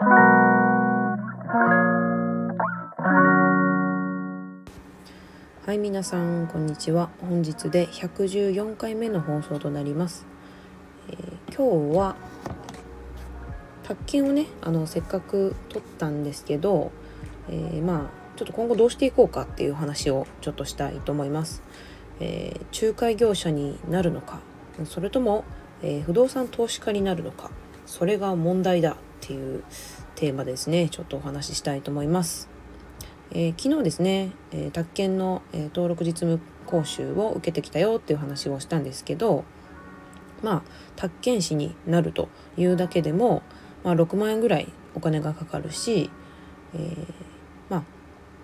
はい皆さんこんにちは。本日で114回目の放送となります、えー、今日は宅建をねあのせっかく取ったんですけど、えー、まあちょっと今後どうしていこうかっていう話をちょっとしたいと思います、えー、仲介業者になるのかそれとも、え不動産投資家になるのかそれが問題だっていうテーマですねちょっとお話ししたいと思います。えー、昨日ですね、えー、宅建の、えー、登録実務講習を受けてきたよっていう話をしたんですけどまあ宅建士になるというだけでも、まあ、6万円ぐらいお金がかかるし、えー、まあ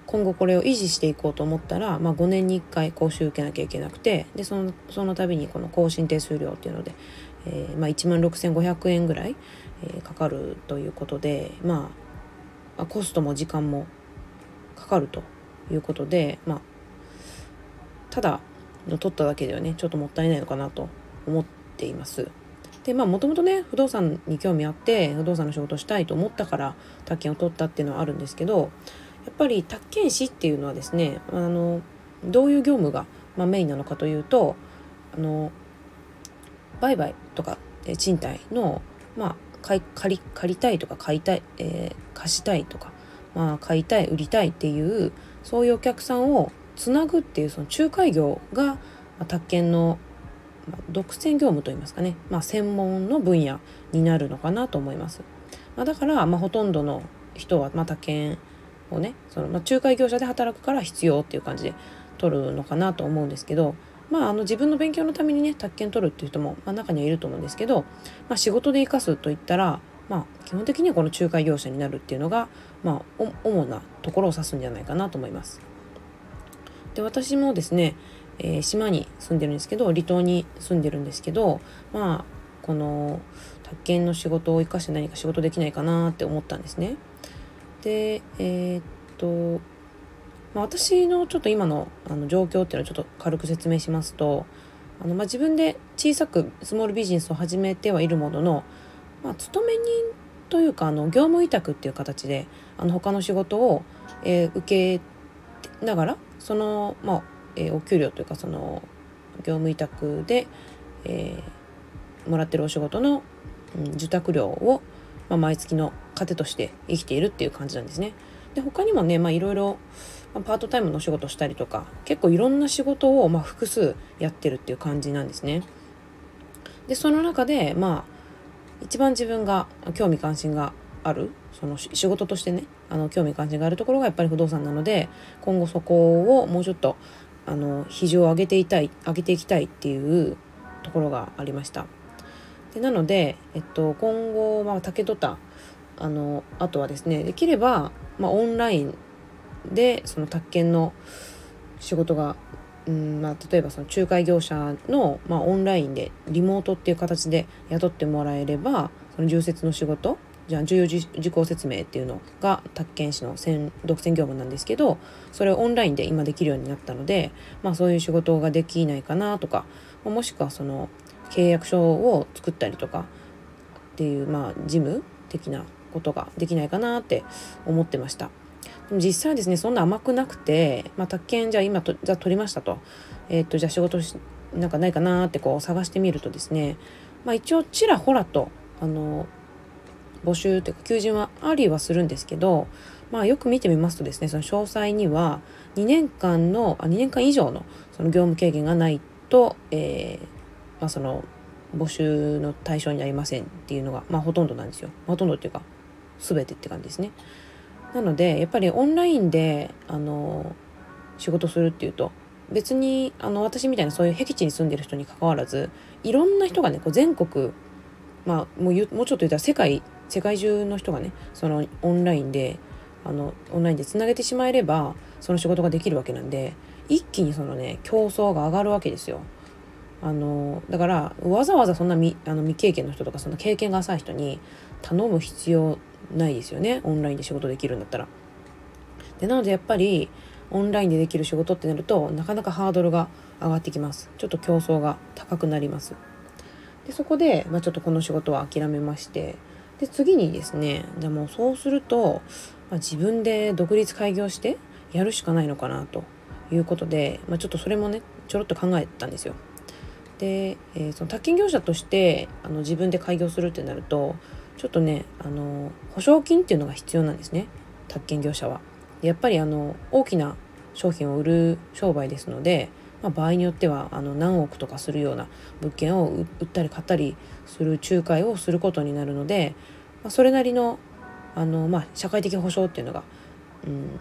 今後これを維持していこうと思ったら、まあ、5年に1回講習受けなきゃいけなくてでそのその度にこの更新手数料っていうので、えーまあ、1万6500円ぐらい、えー、かかるということで、まあ、コストも時間もかかるということで、まあ、ただの取っただけではねちょっともったいないのかなと思っています。でまあもともとね不動産に興味あって不動産の仕事したいと思ったから宅建を取ったっていうのはあるんですけどやっぱり宅建士っていうのはですねあのどういう業務が、まあ、メインなのかというとあの売買とかえ賃貸の、まあ、借り借りたいとか買いたい、えー、貸したいとか、まあ、買いたい売りたいっていうそういうお客さんをつなぐっていうその仲介業が、まあ、宅建の、まあ、独占業務といいますかね、まあ、専門の分野になるのかなと思います。まあ、だから、まあ、ほとんどの人は、まあ、宅建をねその、まあ、仲介業者で働くから必要っていう感じで取るのかなと思うんですけどまあ、あの自分の勉強のためにね宅建取るっていう人も、まあ、中にはいると思うんですけど、まあ、仕事で生かすといったら、まあ、基本的にはこの仲介業者になるっていうのが、まあ、主なところを指すんじゃないかなと思います。で私もですね、えー、島に住んでるんですけど離島に住んでるんですけどまあこの宅建の仕事を生かして何か仕事できないかなって思ったんですね。でえー、っと、まあ、私のちょっと今のあの状況っていうのをちょっと軽く説明しますとあの、まあ、自分で小さくスモールビジネスを始めてはいるものの、まあ、勤め人というかあの業務委託っていう形であの他の仕事を、えー、受けながらその、まあえー、お給料というかその業務委託で、えー、もらってるお仕事の、うん、受託料を、まあ、毎月の糧として生きているっていう感じなんですね。で他にもね、まあ、いろいろパートタイムの仕事したりとか結構いろんな仕事をまあ複数やってるっていう感じなんですね。でその中でまあ一番自分が興味関心があるその仕事としてねあの興味関心があるところがやっぱり不動産なので今後そこをもうちょっとあの比重を上げていたい上げていきたいっていうところがありました。でなので、えっと、今後、まあ、竹戸田あのあとはですねできれば、まあ、オンラインでその宅建の仕事が、うんまあ、例えばその仲介業者の、まあ、オンラインでリモートっていう形で雇ってもらえればその重説の仕事じゃあ重要事項説明っていうのが宅建士の独占業務なんですけどそれをオンラインで今できるようになったので、まあ、そういう仕事ができないかなとかもしくはその契約書を作ったりとかっていう、まあ、事務的なことができないかなって思ってました。でも実際ですねそんな甘くなくて、まあ、宅建じゃあ今とじゃあ取りましたと,、えー、っとじゃあ仕事しなんかないかなってこう探してみるとですね、まあ、一応ちらほらとあの募集というか求人はありはするんですけど、まあ、よく見てみますとですねその詳細には2年間のあ2年間以上のその業務経験がないと、えーまあ、その募集の対象になりませんっていうのが、まあ、ほとんどなんですよ。ほとんどっていうか全てって感じですね。なのでやっぱりオンラインであの仕事するっていうと別にあの私みたいなそういう僻地に住んでる人にかかわらずいろんな人がねこう全国まあもうもうちょっと言ったら世界世界中の人がねそのオンラインであのオンラインでつなげてしまえればその仕事ができるわけなんで一気にそのね競争が上がるわけですよ。あのだからわざわざそんな未あの未経験の人とかそんな経験が浅い人に頼む必要ないですよねオンラインで仕事できるんだったら。でなのでやっぱりオンラインでできる仕事ってなるとなかなかハードルが上がってきますちょっと競争が高くなりますでそこで、まあ、ちょっとこの仕事は諦めましてで次にですねじゃもそうすると、まあ、自分で独立開業してやるしかないのかなということで、まあ、ちょっとそれもねちょろっと考えたんですよ。で、えー、その宅建業者としてあの自分で開業するってなるとちょっとねあの保証金っていうのが必要なんですね宅建業者は。やっぱりあの大きな商品を売る商売ですので、まあ、場合によってはあの何億とかするような物件を売ったり買ったりする仲介をすることになるので、まあ、それなりのあの、まあ、社会的保障っていうのが、うん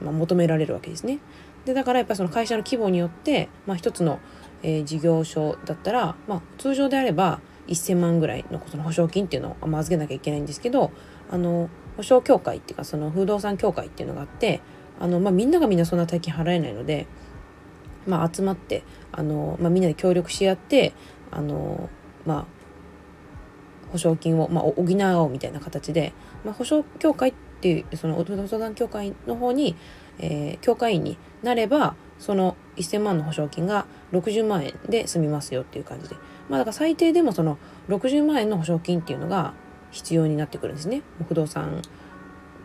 まあ、求められるわけですね。でだからやっぱりその会社の規模によって、まあ、一つの、えー、事業所だったら、まあ、通常であれば1,000万ぐらいのその保証金っていうのを預けなきゃいけないんですけどあの保証協会っていうかその不動産協会っていうのがあってあの、まあ、みんながみんなそんな大金払えないので、まあ、集まってあの、まあ、みんなで協力し合ってあの、まあ、保証金を、まあ、補おうみたいな形で、まあ、保証協会っていうその不動産協会の方に、えー、協会員になればその1,000万の保証金が60万円で済みますよっていう感じでまあだから最低でもその60万円の保証金っていうのが必要になってくるんですね不動産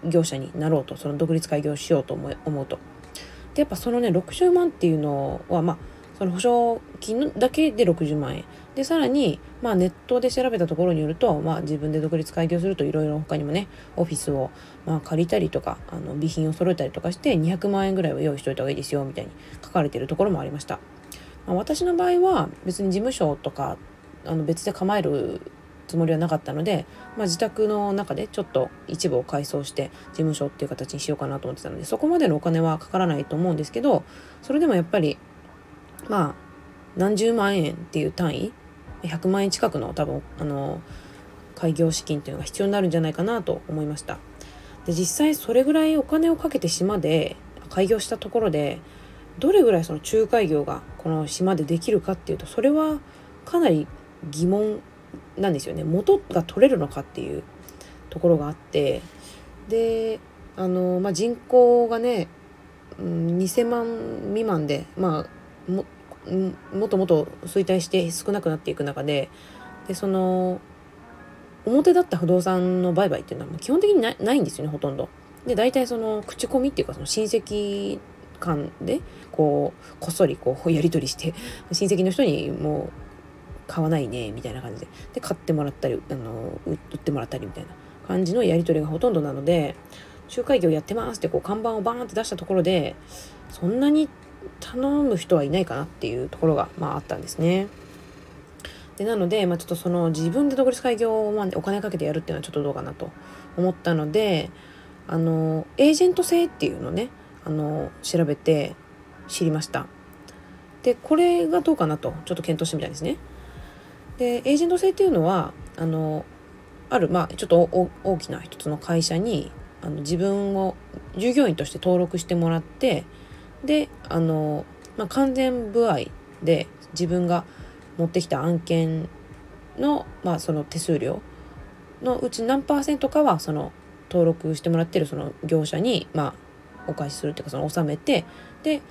業者になろうとその独立開業しようと思うと。でやっぱそのね60万っていうのはまあその保証金だけで60万円でさらに、まあ、ネットで調べたところによると、まあ、自分で独立開業するといろいろ他にもねオフィスを、まあ、借りたりとかあの備品を揃えたりとかして200万円ぐらいは用意しといた方がいいですよみたいに書かれているところもありました。まあ、私の場合は別に事務所とかあの別で構えるつもりはなかったので、まあ、自宅の中でちょっと一部を改装して事務所っていう形にしようかなと思ってたのでそこまでのお金はかからないと思うんですけどそれでもやっぱりまあ何十万円っていう単位100万円近くの多分あの開業資金っていうのが必要になるんじゃないかなと思いました。で実際それぐらいお金をかけて島で開業したところでどれぐらいその仲介業がこの島でできるかっていうとそれはかなり疑問なんですよね。元が取れるのかっていうところがあってであの、まあ、人口がね、うん、2,000万未満でまあももっともっと衰退して少なくなっていく中ででその表だった不動産の売買っていうのは基本的にないんですよねほとんど。で大体その口コミっていうかその親戚間でこうこっそりこうやり取りして親戚の人にもう買わないねみたいな感じでで買ってもらったりあの売ってもらったりみたいな感じのやり取りがほとんどなので仲介業やってますってこう看板をバーンって出したところでそんなに頼む人はいないかなっていうところが、まあ、あったんですね。でなので、まあ、ちょっとその自分で独立開業をお金かけてやるっていうのはちょっとどうかなと思ったのであのエージェント制っていうのをねあの調べて知りました。でこれがどうかなとちょっと検討してみたんですね。でエージェント制っていうのはあのある、まあ、ちょっと大きな一つの会社にあの自分を従業員として登録してもらってであの、まあ、完全歩合で自分が持ってきた案件の,、まあその手数料のうち何パーセントかはその登録してもらってるその業者に、まあ、お返しするっていうかその納めてで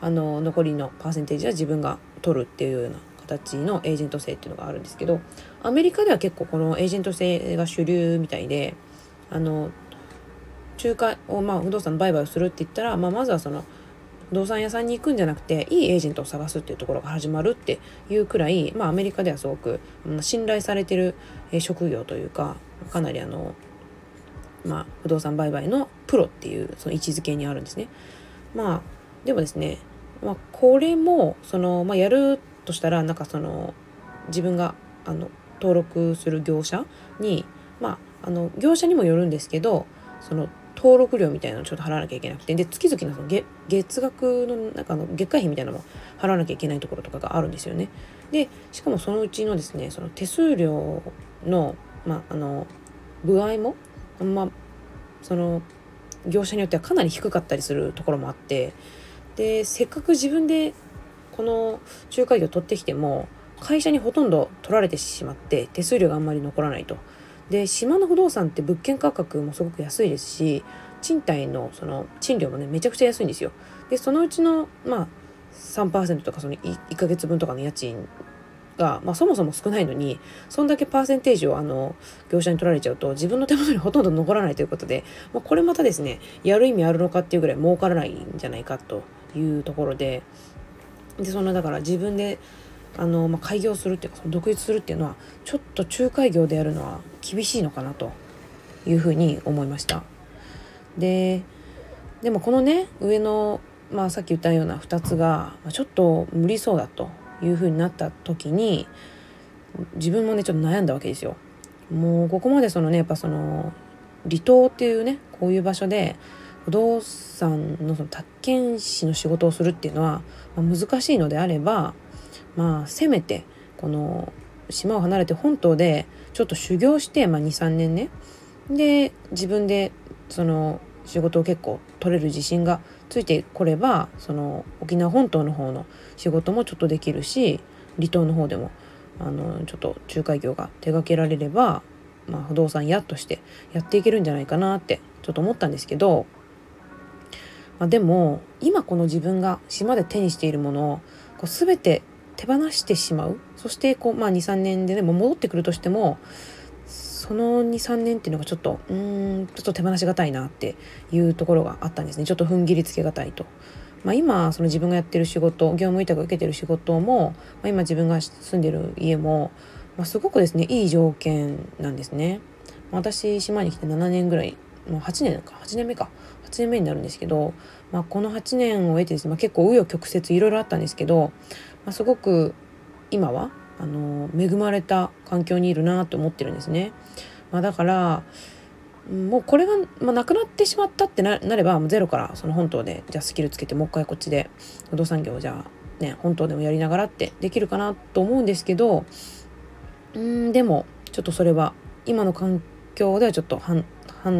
あの残りのパーセンテージは自分が取るっていうような形のエージェント制っていうのがあるんですけどアメリカでは結構このエージェント制が主流みたいであの仲介を、まあ、不動産の売買をするって言ったら、まあ、まずはその動産屋さんに行くんじゃなくていいエージェントを探すっていうところが始まるっていうくらい、まあ、アメリカではすごく信頼されてる職業というかかなりあの、まあ、不動産売買のプロっていうその位置づけにあるんですね。まあでもですね、まあ、これもその、まあ、やるとしたらなんかその自分があの登録する業者にまああの業者にもよるんですけどその登録料みたいなのちょっと払わなきゃいけなくてで月々のその月月額のなんかの月会費みたいなのも払わなきゃいけないところとかがあるんですよね。でしかもそのうちのですねその手数料の,、まあ、の具合も、ま、その業者によってはかなり低かったりするところもあってでせっかく自分でこの仲介業取ってきても会社にほとんど取られてしまって手数料があんまり残らないと。で島の不動産って物件価格もすごく安いですし賃貸のその賃料もねめちゃくちゃ安いんですよ。でそのうちのまあ3%とかその 1, 1ヶ月分とかの家賃が、まあ、そもそも少ないのにそんだけパーセンテージをあの業者に取られちゃうと自分の手元にほとんど残らないということで、まあ、これまたですねやる意味あるのかっていうぐらい儲からないんじゃないかというところででそのだから自分であの、まあ、開業するっていうか独立するっていうのはちょっと仲介業でやるのは厳しいのかなというふうに思いました。ででもこのね上の、まあ、さっき言ったような2つがちょっと無理そうだというふうになった時に自分もねちょっと悩んだわけですよ。もうここまでそのねやっぱその離島っていうねこういう場所で不動産のその宅建士の仕事をするっていうのは、まあ、難しいのであればまあせめてこの島を離れて本島でちょっと修行して、まあ、23年ね。で自分でその仕事を結構取れる自信がついてこればその沖縄本島の方の仕事もちょっとできるし離島の方でもあのちょっと仲介業が手掛けられれば、まあ、不動産屋としてやっていけるんじゃないかなってちょっと思ったんですけど、まあ、でも今この自分が島で手にしているものをこう全て手放してしまうそしてこう、まあ、23年ででも戻ってくるとしてもその23年っていうのがちょっとうんちょっと手放しがたいなっていうところがあったんですねちょっと踏ん切りつけがたいと。まあ、今その自分がやってる仕事業務委託を受けてる仕事も、まあ、今自分が住んでる家も、まあ、すごくですねいい条件なんですね。私島に来て7年ぐらいもう8年か8年目か8年目になるんですけど、まあ、この8年を経てですね、まあ、結構紆余曲折いろいろあったんですけど、ま、すごく今はあの恵まれた環境にいるなと思ってるんですね。まあ、だからもうこれが、まあ、なくなってしまったってなればゼロからその本島でじゃあスキルつけてもう一回こっちで不動産業じゃあね本島でもやりながらってできるかなと思うんですけどうんでもちょっとそれは今の環境ではちょっと判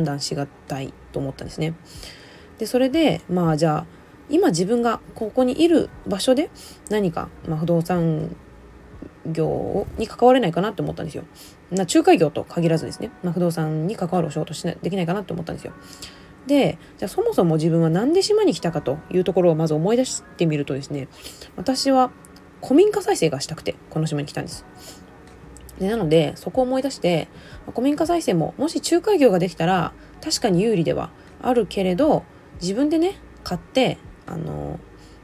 断しがたいと思ったんですね。でそれでまあじゃあ今自分がここにいる場所で何か、まあ、不動産業に関われないかなって思ったんですよ。な仲介業と限らずですね、まあ、不動産に関わるお仕事しなできないかなって思ったんですよ。でじゃあそもそも自分は何で島に来たかというところをまず思い出してみるとですね私は古民家再生がしたくてこの島に来たんです。でなのでそこを思い出して古民家再生ももし仲介業ができたら確かに有利ではあるけれど自分でね買ってあの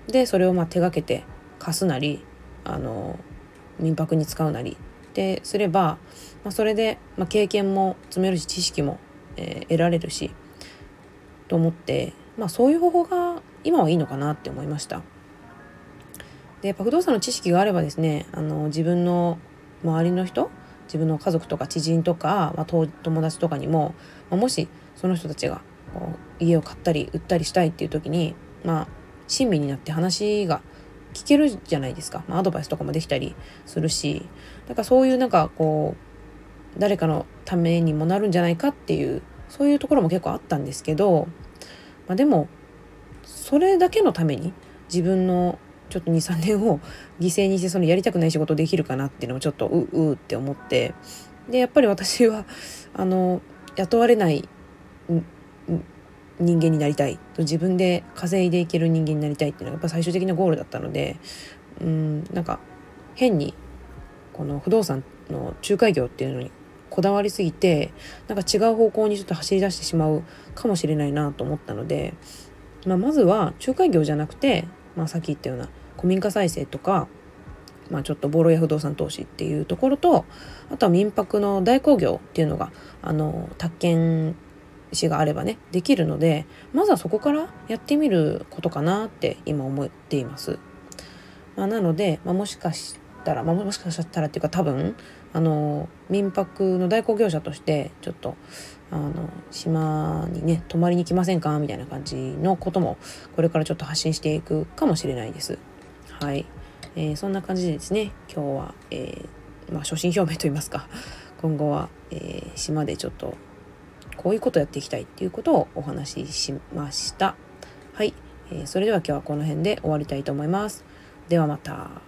でそれをまあ手がけて貸すなりあの民泊に使うなりってすれば、まあ、それで、まあ、経験も積めるし知識も、えー、得られるしと思って、まあ、そういう方法が今はいいのかなって思いました。で不動産の知識があればですねあの自分の周りの人自分の家族とか知人とか、まあ、友達とかにも、まあ、もしその人たちが家を買ったり売ったりしたいっていう時にまあ親身になって話が聞けるじゃないですか、まあ、アドバイスとかもできたりするし。だからそういうなんかこう誰かのためにもなるんじゃないかっていうそういうところも結構あったんですけど、まあ、でもそれだけのために自分のちょっと23年を犠牲にしてそのやりたくない仕事できるかなっていうのをちょっとううって思って。でやっぱり私はあの雇われない人間になりたい。自分で稼いでいける人間になりたいっていうのがやっぱ最終的なゴールだったのでうんなんか変にこの不動産の仲介業っていうのにこだわりすぎてなんか違う方向にちょっと走り出してしまうかもしれないなと思ったので、まあ、まずは仲介業じゃなくて、まあ、さっき言ったような古民家再生とか、まあ、ちょっとボロや不動産投資っていうところとあとは民泊の代行業っていうのがあの宅建しがあればねできるのでまずはそこからやってみることかなって今思っています。まあ、なので、まあ、もしかしたら、まあ、もしかしたらっていうか多分あの民泊の代行業者としてちょっとあの島にね泊まりに来ませんか？みたいな感じのこともこれからちょっと発信していくかもしれないです。はい、えー、そんな感じでですね今日は、えー、まあ、初心表明といいますか今後は、えー、島でちょっとこういうことをやっていきたいっていうことをお話ししました。はい、えー、それでは今日はこの辺で終わりたいと思います。ではまた。